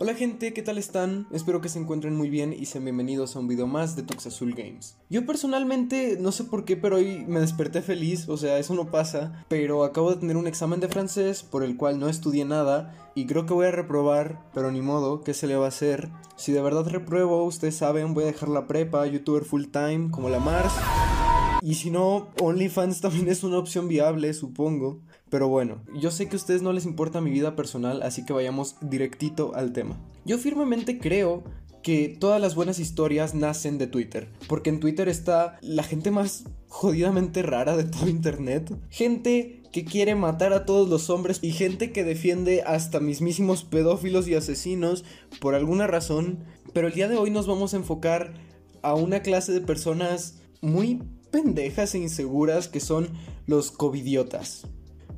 Hola gente, ¿qué tal están? Espero que se encuentren muy bien y sean bienvenidos a un video más de Tux Azul Games. Yo personalmente no sé por qué, pero hoy me desperté feliz, o sea, eso no pasa, pero acabo de tener un examen de francés por el cual no estudié nada y creo que voy a reprobar, pero ni modo, ¿qué se le va a hacer? Si de verdad repruebo, ustedes saben, voy a dejar la prepa, youtuber full time, como la Mars. Y si no, OnlyFans también es una opción viable, supongo. Pero bueno, yo sé que a ustedes no les importa mi vida personal, así que vayamos directito al tema. Yo firmemente creo que todas las buenas historias nacen de Twitter, porque en Twitter está la gente más jodidamente rara de todo Internet. Gente que quiere matar a todos los hombres y gente que defiende hasta mismísimos pedófilos y asesinos por alguna razón. Pero el día de hoy nos vamos a enfocar a una clase de personas muy pendejas e inseguras que son los covidiotas.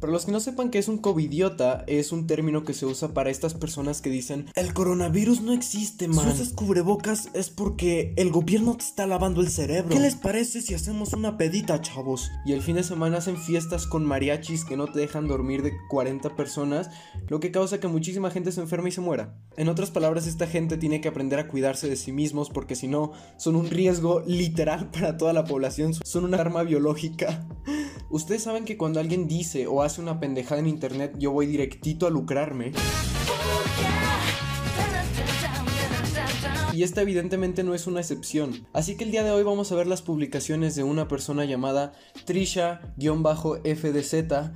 Para los que no sepan qué es un covidiota, es un término que se usa para estas personas que dicen El coronavirus no existe, man. Si usas cubrebocas es porque el gobierno te está lavando el cerebro. ¿Qué les parece si hacemos una pedita, chavos? Y el fin de semana hacen fiestas con mariachis que no te dejan dormir de 40 personas, lo que causa que muchísima gente se enferme y se muera. En otras palabras, esta gente tiene que aprender a cuidarse de sí mismos porque si no, son un riesgo literal para toda la población. Son un arma biológica. Ustedes saben que cuando alguien dice o hace una pendejada en internet, yo voy directito a lucrarme. Y esta evidentemente no es una excepción. Así que el día de hoy vamos a ver las publicaciones de una persona llamada Trisha-FDZ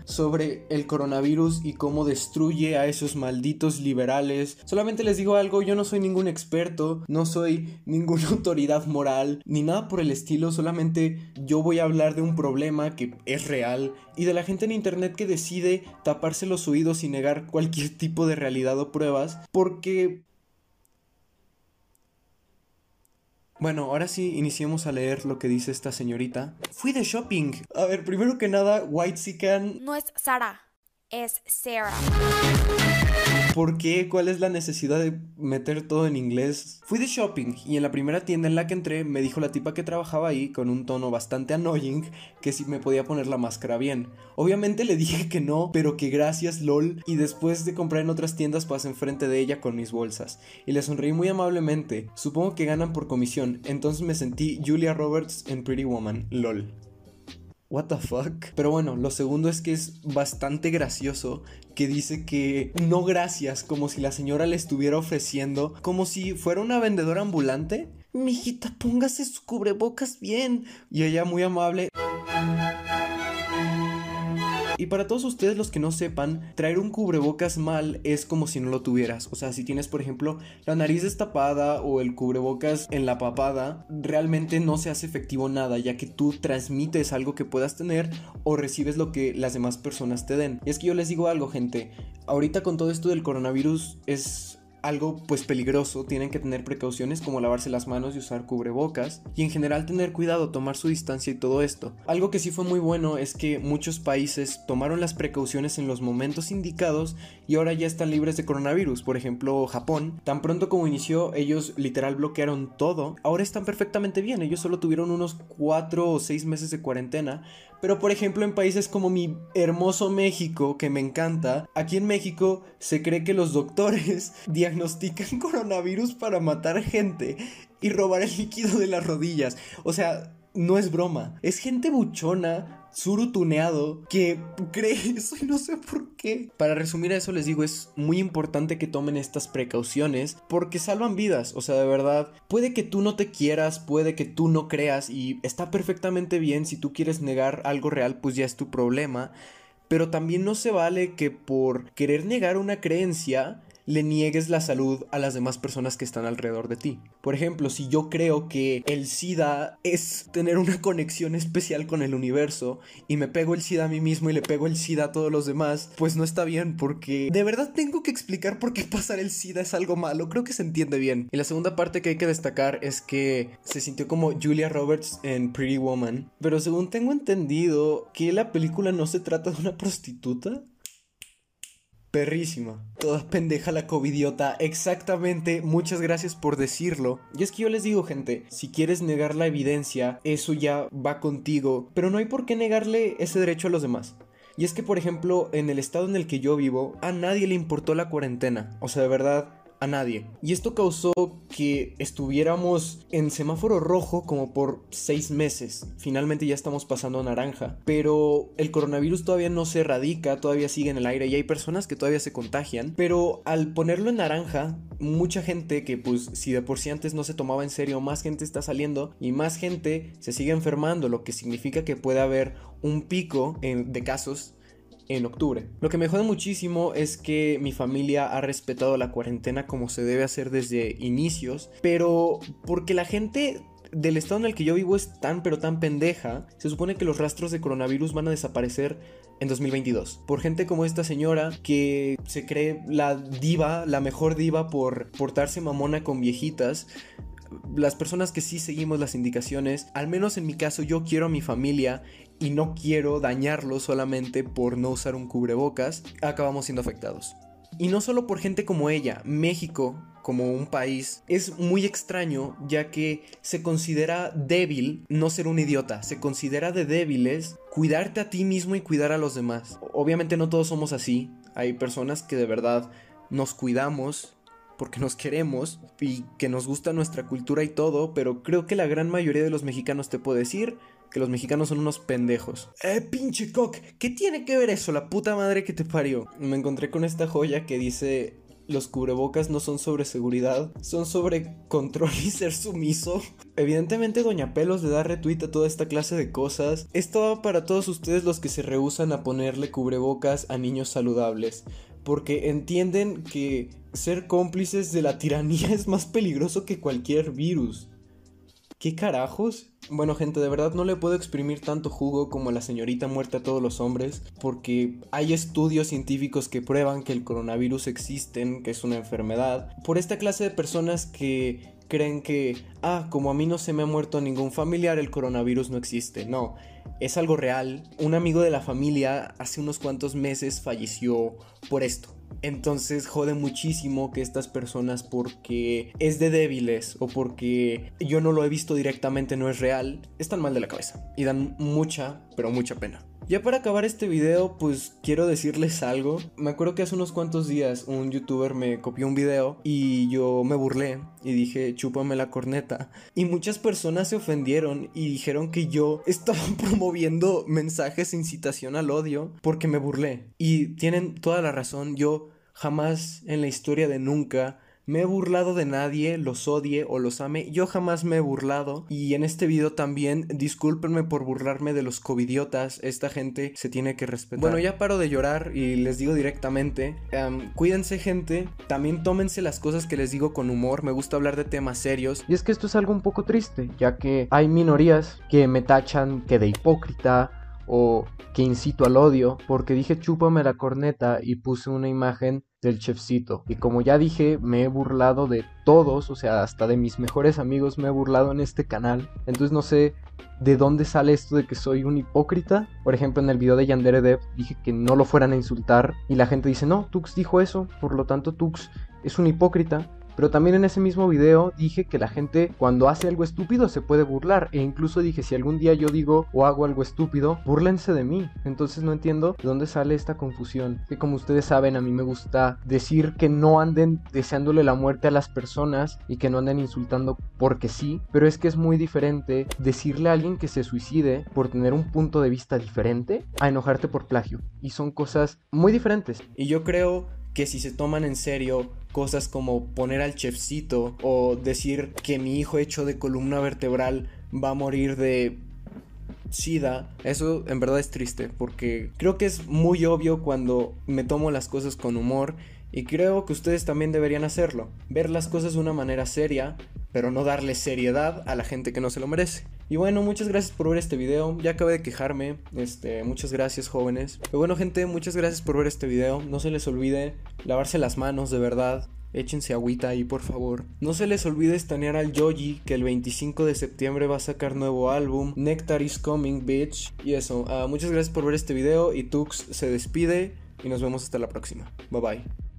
sobre el coronavirus y cómo destruye a esos malditos liberales. Solamente les digo algo, yo no soy ningún experto, no soy ninguna autoridad moral, ni nada por el estilo, solamente yo voy a hablar de un problema que es real y de la gente en internet que decide taparse los oídos y negar cualquier tipo de realidad o pruebas porque Bueno, ahora sí iniciemos a leer lo que dice esta señorita. Fui de shopping. A ver, primero que nada, White Can. No es Sara, es Sarah. ¿Por qué? ¿Cuál es la necesidad de meter todo en inglés? Fui de shopping y en la primera tienda en la que entré me dijo la tipa que trabajaba ahí con un tono bastante annoying que si me podía poner la máscara bien. Obviamente le dije que no, pero que gracias lol y después de comprar en otras tiendas pasé enfrente de ella con mis bolsas y le sonreí muy amablemente. Supongo que ganan por comisión, entonces me sentí Julia Roberts en Pretty Woman, lol. What the fuck? Pero bueno, lo segundo es que es bastante gracioso que dice que no gracias, como si la señora le estuviera ofreciendo, como si fuera una vendedora ambulante. Mijita, póngase su cubrebocas bien. Y ella muy amable. Y para todos ustedes los que no sepan, traer un cubrebocas mal es como si no lo tuvieras. O sea, si tienes por ejemplo la nariz destapada o el cubrebocas en la papada, realmente no se hace efectivo nada, ya que tú transmites algo que puedas tener o recibes lo que las demás personas te den. Y es que yo les digo algo, gente, ahorita con todo esto del coronavirus es algo pues peligroso, tienen que tener precauciones como lavarse las manos y usar cubrebocas y en general tener cuidado, tomar su distancia y todo esto. Algo que sí fue muy bueno es que muchos países tomaron las precauciones en los momentos indicados y ahora ya están libres de coronavirus. Por ejemplo, Japón, tan pronto como inició, ellos literal bloquearon todo. Ahora están perfectamente bien, ellos solo tuvieron unos 4 o 6 meses de cuarentena. Pero por ejemplo en países como mi hermoso México, que me encanta, aquí en México se cree que los doctores diagnostican coronavirus para matar gente y robar el líquido de las rodillas. O sea, no es broma. Es gente buchona, surutuneado, que cree eso y no sé por qué. Para resumir eso les digo, es muy importante que tomen estas precauciones porque salvan vidas. O sea, de verdad, puede que tú no te quieras, puede que tú no creas y está perfectamente bien. Si tú quieres negar algo real, pues ya es tu problema. Pero también no se vale que por querer negar una creencia le niegues la salud a las demás personas que están alrededor de ti. Por ejemplo, si yo creo que el SIDA es tener una conexión especial con el universo y me pego el SIDA a mí mismo y le pego el SIDA a todos los demás, pues no está bien porque de verdad tengo que explicar por qué pasar el SIDA es algo malo. Creo que se entiende bien. Y la segunda parte que hay que destacar es que se sintió como Julia Roberts en Pretty Woman, pero según tengo entendido que la película no se trata de una prostituta. Perrísima. Toda pendeja la covidiota. Exactamente. Muchas gracias por decirlo. Y es que yo les digo, gente, si quieres negar la evidencia, eso ya va contigo. Pero no hay por qué negarle ese derecho a los demás. Y es que, por ejemplo, en el estado en el que yo vivo, a nadie le importó la cuarentena. O sea, de verdad, a nadie. Y esto causó que estuviéramos en semáforo rojo como por seis meses. Finalmente ya estamos pasando a naranja. Pero el coronavirus todavía no se erradica, todavía sigue en el aire y hay personas que todavía se contagian. Pero al ponerlo en naranja, mucha gente que pues si de por sí antes no se tomaba en serio, más gente está saliendo y más gente se sigue enfermando, lo que significa que puede haber un pico de casos en octubre. Lo que me jode muchísimo es que mi familia ha respetado la cuarentena como se debe hacer desde inicios, pero porque la gente del estado en el que yo vivo es tan pero tan pendeja, se supone que los rastros de coronavirus van a desaparecer en 2022. Por gente como esta señora que se cree la diva, la mejor diva por portarse mamona con viejitas. Las personas que sí seguimos las indicaciones, al menos en mi caso yo quiero a mi familia y no quiero dañarlo solamente por no usar un cubrebocas, acabamos siendo afectados. Y no solo por gente como ella, México como un país es muy extraño ya que se considera débil no ser un idiota, se considera de débiles cuidarte a ti mismo y cuidar a los demás. Obviamente no todos somos así, hay personas que de verdad nos cuidamos porque nos queremos y que nos gusta nuestra cultura y todo, pero creo que la gran mayoría de los mexicanos te puedo decir que los mexicanos son unos pendejos. Eh, pinche cock, ¿qué tiene que ver eso? La puta madre que te parió. Me encontré con esta joya que dice los cubrebocas no son sobre seguridad, son sobre control y ser sumiso. Evidentemente Doña Pelos le da retweet a toda esta clase de cosas. Esto va para todos ustedes los que se rehusan a ponerle cubrebocas a niños saludables. Porque entienden que ser cómplices de la tiranía es más peligroso que cualquier virus. ¿Qué carajos? Bueno, gente, de verdad no le puedo exprimir tanto jugo como la señorita muerta a todos los hombres, porque hay estudios científicos que prueban que el coronavirus existe, que es una enfermedad, por esta clase de personas que creen que, ah, como a mí no se me ha muerto ningún familiar, el coronavirus no existe. No, es algo real. Un amigo de la familia hace unos cuantos meses falleció por esto. Entonces jode muchísimo que estas personas porque es de débiles o porque yo no lo he visto directamente no es real, están mal de la cabeza y dan mucha, pero mucha pena. Ya para acabar este video, pues quiero decirles algo. Me acuerdo que hace unos cuantos días un youtuber me copió un video y yo me burlé y dije, chúpame la corneta. Y muchas personas se ofendieron y dijeron que yo estaba promoviendo mensajes de incitación al odio porque me burlé. Y tienen toda la razón, yo jamás en la historia de nunca me he burlado de nadie, los odie o los ame, yo jamás me he burlado. Y en este video también, discúlpenme por burlarme de los covidiotas, esta gente se tiene que respetar. Bueno, ya paro de llorar y les digo directamente, cuídense gente, también tómense las cosas que les digo con humor, me gusta hablar de temas serios. Y es que esto es algo un poco triste, ya que hay minorías que me tachan que de hipócrita o que incito al odio, porque dije chúpame la corneta y puse una imagen del chefcito. Y como ya dije, me he burlado de todos, o sea, hasta de mis mejores amigos me he burlado en este canal. Entonces no sé de dónde sale esto de que soy un hipócrita. Por ejemplo, en el video de Yandere Dev dije que no lo fueran a insultar y la gente dice, no, Tux dijo eso, por lo tanto Tux es un hipócrita. Pero también en ese mismo video dije que la gente cuando hace algo estúpido se puede burlar. E incluso dije si algún día yo digo o hago algo estúpido, burlense de mí. Entonces no entiendo de dónde sale esta confusión. Que como ustedes saben a mí me gusta decir que no anden deseándole la muerte a las personas y que no anden insultando porque sí. Pero es que es muy diferente decirle a alguien que se suicide por tener un punto de vista diferente a enojarte por plagio. Y son cosas muy diferentes. Y yo creo que si se toman en serio cosas como poner al chefcito o decir que mi hijo hecho de columna vertebral va a morir de SIDA, eso en verdad es triste porque creo que es muy obvio cuando me tomo las cosas con humor y creo que ustedes también deberían hacerlo, ver las cosas de una manera seria, pero no darle seriedad a la gente que no se lo merece. Y bueno, muchas gracias por ver este video. Ya acabé de quejarme. Este, muchas gracias, jóvenes. Pero bueno, gente, muchas gracias por ver este video. No se les olvide lavarse las manos, de verdad. Échense agüita ahí, por favor. No se les olvide estanear al Yoji, que el 25 de septiembre va a sacar nuevo álbum. Nectar is coming, bitch. Y eso, ah, muchas gracias por ver este video. Y Tux se despide. Y nos vemos hasta la próxima. Bye bye.